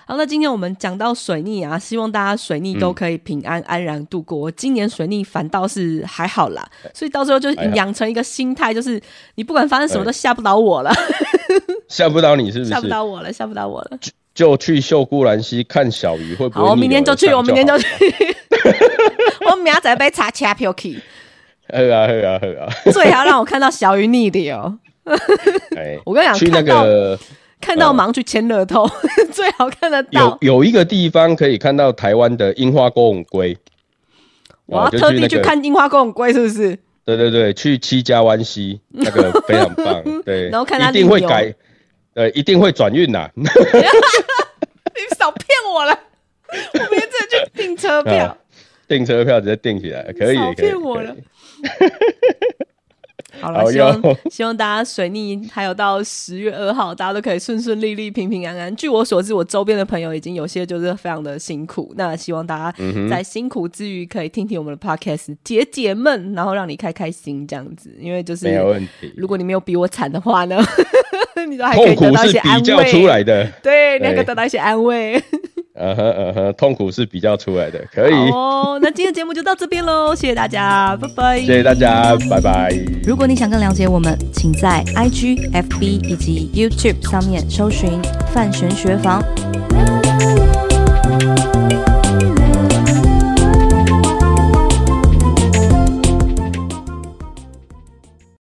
A: 好，那今天我们讲到水逆啊，希望大家水逆都可以平安安然度过。今年水逆反倒是还好啦，所以到时候就养成一个心态，就是你不管发生什么都吓不倒我了，
B: 吓不到你是不是
A: 吓不
B: 是？
A: 倒我了，吓不到我了。
B: 就去秀姑兰溪看小鱼会不会
A: 好，我明天就去，我明天就去。*laughs* 我明仔被查掐票去，
B: 喝啊喝啊喝啊！
A: 最好让我看到小鱼逆流。*laughs*
B: 哎，
A: 我跟你讲，
B: 去那个
A: 看到忙去签乐透，*laughs* 最好看得到。
B: 有一个地方可以看到台湾的樱花公龟。
A: 我要
B: 哦就
A: 特地去看樱花公龟，是不是？
B: 对对对，去七家湾溪那个非常棒，对，
A: 然后看它
B: 一定会改，呃，一定会转运呐。*laughs*
A: 你少骗我了！我明天去订车 *laughs* 票
B: 啊。订车票直接订起来，可以，
A: 少骗我了。*laughs* 好了，希望希望大家水逆还有到十月二号，大家都可以顺顺利利、平平安安。据我所知，我周边的朋友已经有些就是非常的辛苦，那希望大家
B: 嗯
A: 在辛苦之余可以听听我们的 podcast 解解闷，然后让你开开心这样子。因为就是
B: 没有问题。
A: 如果你没有比我惨的话呢，*laughs* 你都还可以
B: 痛苦是
A: 得到一些安
B: 比较
A: 慰。
B: 出来的，
A: 对，你还可以得到一些安慰。*laughs*
B: 嗯哼嗯哼，痛苦是比较出来的，可以。
A: 哦，那今天节目就到这边喽，谢谢大家，拜拜。
B: 谢谢大家，拜拜。
C: 如果你想更了解我们，请在 IG、FB 以及 YouTube 上面搜寻“范玄学房”。